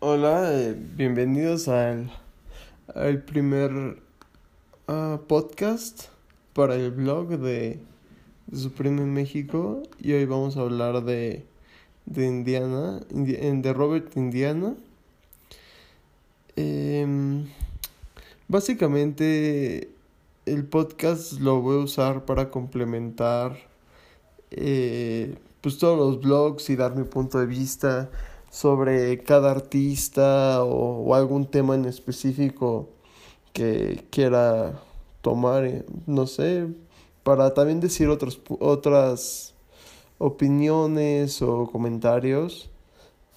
Hola, eh, bienvenidos al, al primer ah, podcast para el blog de, Supreme México y hoy vamos a hablar de, de Indiana, de Robert Indiana. Em, básicamente el podcast lo voy a usar para complementar eh, pues todos los blogs y dar mi punto de vista sobre cada artista o, algún tema en específico que quiera tomar, eh, no sé, para también decir otras opiniones o comentarios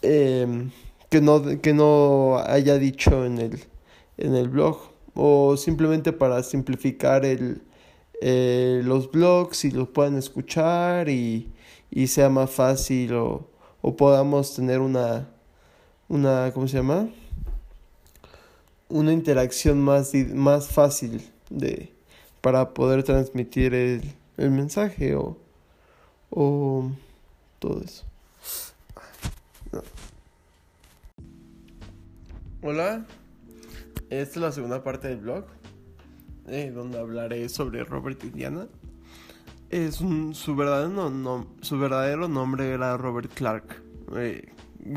em, que, no, que no haya dicho en el, en el blog o simplemente para simplificar el, eh, los blogs y los puedan escuchar y, y sea más fácil o, o podamos tener una, una, ¿cómo se llama? Una interacción más, más fácil de, para poder transmitir el, el mensaje o, o todo eso. Hola, esta es la segunda parte del blog, eh, donde hablaré sobre Robert Indiana. Es su, verdadero no, su verdadero nombre era Robert Clark, eh,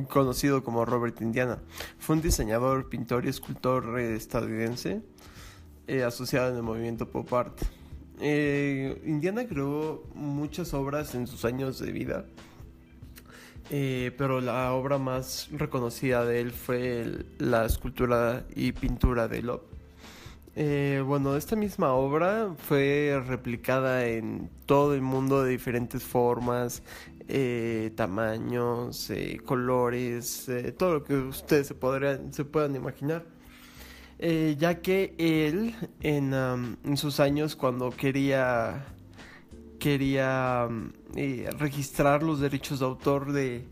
conocido como Robert Indiana. Fue un diseñador, pintor y escultor estadounidense eh, asociado en el movimiento pop art. Indiana creó muchas obras en sus años de vida eh, pero la obra más reconocida de él fue la escultura y pintura de Love. Eh, bueno, esta misma obra fue replicada en todo el mundo de diferentes formas, eh, tamaños, colores, todo lo que ustedes se, podrían, se puedan imaginar. ya que él en, sus años cuando quería quería eh, registrar los derechos de autor de,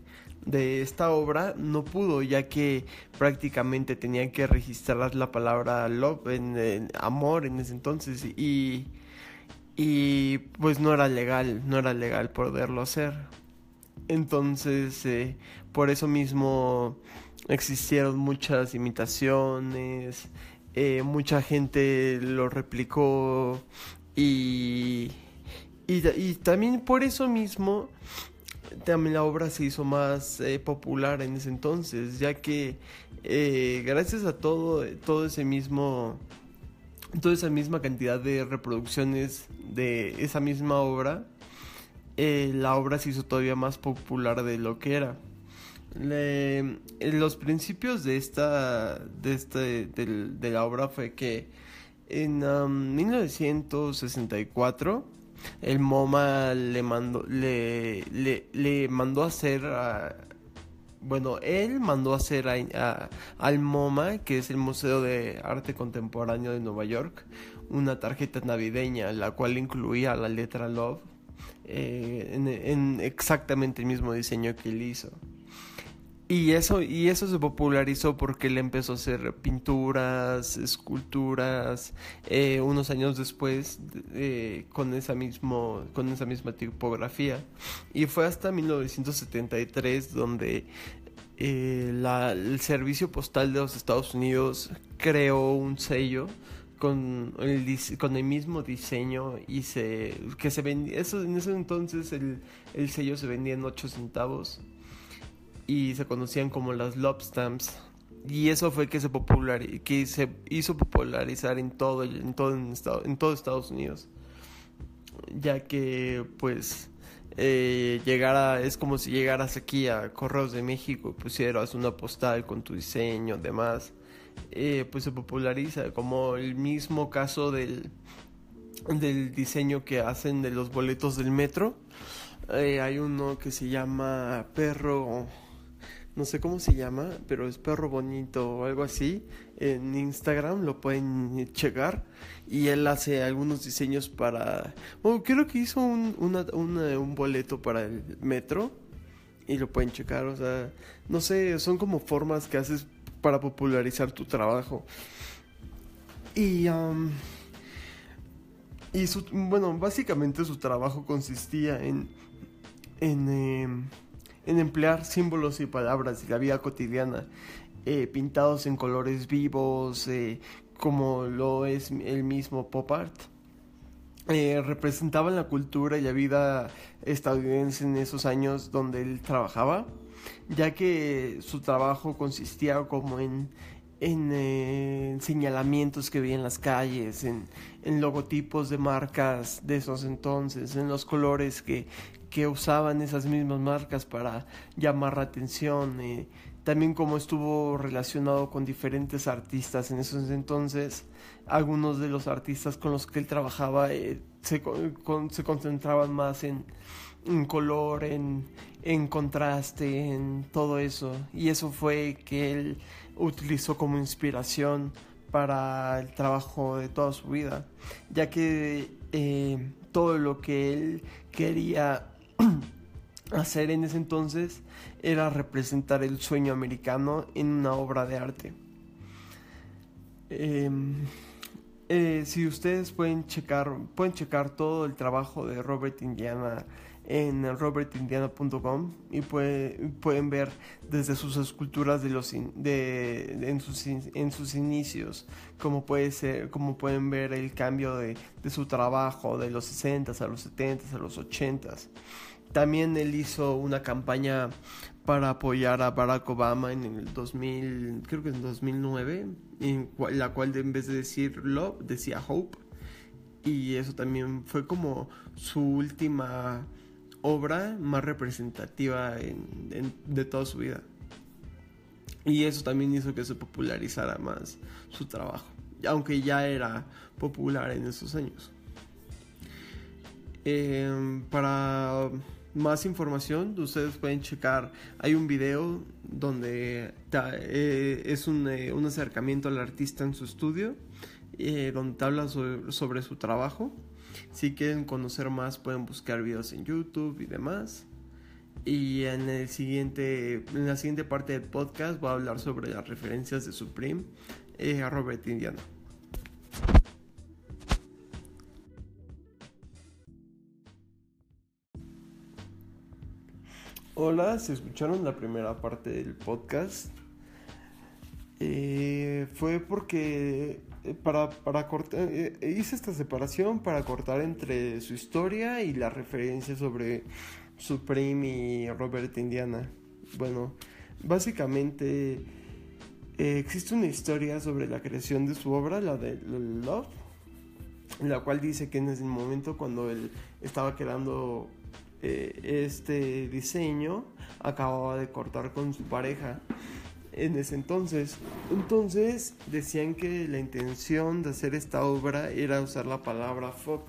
esta obra, no pudo, ya que prácticamente tenían que registrar la palabra love, en, amor en ese entonces, y, y pues no era legal, no era legal poderlo hacer. Entonces, eh, por eso mismo existieron muchas imitaciones, eh, mucha gente lo replicó y y, también por eso mismo también la obra se hizo más eh, popular en ese entonces, ya que eh, gracias a todo, todo ese mismo, toda esa misma cantidad de reproducciones de esa misma obra, eh, la obra se hizo todavía más popular de lo que era. los principios de esta, de, este, de, la obra fue que en 1964 um, el MoMA le mandó, le, le, mandó a hacer, bueno, él mandó a hacer al MoMA, que es el Museo de Arte Contemporáneo de Nueva York, una tarjeta navideña, la cual incluía la letra Love, eh, en, exactamente el mismo diseño que él hizo. Y eso, y eso se popularizó porque él empezó a hacer pinturas, esculturas, eh, unos años después eh, con, esa mismo, con esa misma tipografía. Y fue hasta 1973 donde eh, la, el Servicio Postal de los Estados Unidos creó un sello con el, con el mismo diseño y se que se vendía eso en ese entonces el, el sello se vendía en 8 centavos y se conocían como las love stamps. Y eso fue que se popular que se hizo popularizar en todo en todo en, todo Estados Unidos. Ya que pues eh, es como si llegaras aquí a Correos de México y pusieras una postal con tu diseño demás. Eh, pues se populariza como el mismo caso del del diseño que hacen de los boletos del metro. Eh, hay uno que se llama perro no sé cómo se llama, pero es perro bonito o algo así. En Instagram lo pueden checar y él hace algunos diseños para... Bueno, creo que hizo un, un boleto para el metro y lo pueden checar, o sea, no sé, son como formas que haces para popularizar tu trabajo. Y... y su, bueno, básicamente su trabajo consistía en... en em, en emplear símbolos y palabras de la vida cotidiana eh, pintados en colores vivos, eh, como lo es el mismo pop art. Eh, representaban la cultura y la vida estadounidense en esos años donde él trabajaba, ya que su trabajo consistía como en, en señalamientos que veía en las calles, en, en, logotipos de marcas de esos entonces, en los colores que, que usaban esas mismas marcas para llamar la atención. Eh, también como estuvo relacionado con diferentes artistas en esos entonces, algunos de los artistas con los que él trabajaba eh, se, se, concentraban más en, en color, en, en, contraste, en todo eso. Y eso fue que él utilizó como inspiración para el trabajo de toda su vida, ya que eh, todo lo que él quería hacer en ese entonces era representar el sueño americano en una obra de arte. Em, eh, si ustedes pueden checar, pueden checar todo el trabajo de Robert Indiana en robertindiana.com y pueden ver desde sus esculturas de los de, en, sus, en sus inicios como puede ser como pueden ver el cambio de, de su trabajo de los 60 a los 70 a los 80 también él hizo una campaña para apoyar a Barack Obama en el 2000, creo que en 2009, en la cual en vez de decir love decía hope. Y eso también fue como su última obra más representativa de toda su vida. Y eso también hizo que se popularizara más su trabajo, aunque ya era popular en esos años. Eh, para más información, ustedes pueden checar. Hay un video donde eh, es un, eh, un, acercamiento al artista en su estudio, eh, donde habla sobre, su trabajo. Si quieren conocer más, pueden buscar videos en YouTube y demás. Y en, el siguiente, en la siguiente parte del podcast voy a hablar sobre las referencias de Supreme a Robert Indiana. Hola, se escucharon la primera parte del podcast. Eh, fue porque eh, para, para cortar, eh, hice esta separación para cortar entre su historia y la referencia sobre Supreme y Robert Indiana. Bueno, básicamente existe una historia sobre la creación de su obra, la de Love, la cual dice que en ese momento cuando él estaba quedando eh, este diseño acababa de cortar con su pareja en ese entonces. Entonces decían que la intención de hacer esta obra era usar la palabra fuck,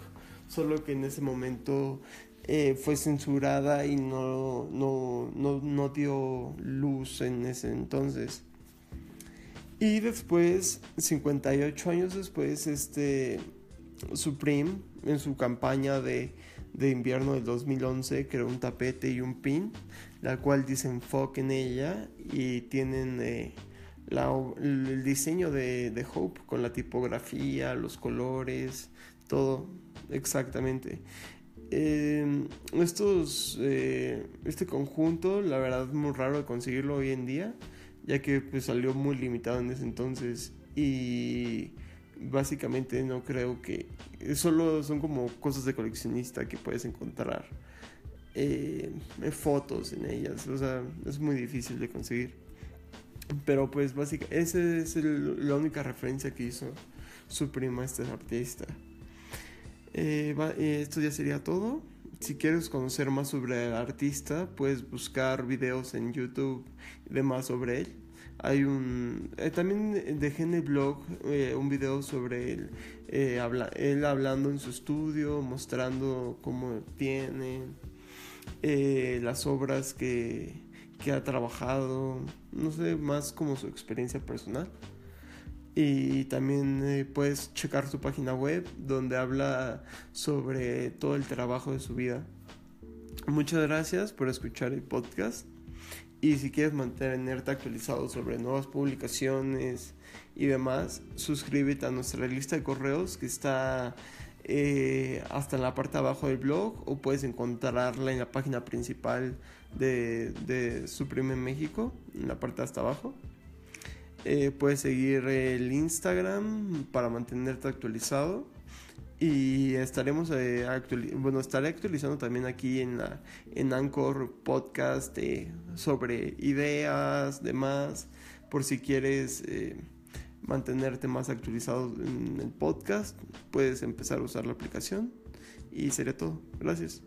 solo que en ese momento eh, fue censurada y no, no, no, no dio luz en ese entonces. Y después, 58 años después, este Supreme, en su campaña de de invierno del 2011 creó un tapete y un pin, la cual dicen fuck en ella y tienen eh, el diseño de, Hope con la tipografía, los colores, todo exactamente. Em, estos, eh, este conjunto, la verdad es muy raro de conseguirlo hoy en día, ya que pues, salió muy limitado en ese entonces y básicamente no creo que solo son como cosas de coleccionista que puedes encontrar eh, fotos en ellas o sea es muy difícil de conseguir. Pero pues básicamente esa es la única referencia que hizo su prima este artista. Eh, eh, esto ya sería todo. Si quieres conocer más sobre el artista puedes buscar videos en youtube de más sobre él hay un eh, también dejé en el blog eh, un video sobre él, eh, habla, él hablando en su estudio mostrando cómo tiene las obras que, que ha trabajado no sé más como su experiencia personal. Y también puedes checar su página web donde habla sobre todo el trabajo de su vida. Muchas gracias por escuchar el podcast y si quieres mantenerte actualizado sobre nuevas publicaciones y demás, suscríbete a nuestra lista de correos que está eh, hasta en la parte de abajo del blog o puedes encontrarla en la página principal de, de Supreme México, en la parte de hasta abajo. Eh, puedes seguir el Instagram para mantenerte actualizado. Y estaremos eh, bueno, estaré actualizando también aquí en la en Anchor Podcast eh, sobre ideas, demás, por si quieres eh, mantenerte más actualizado en el podcast, puedes empezar a usar la aplicación y sería todo. Gracias.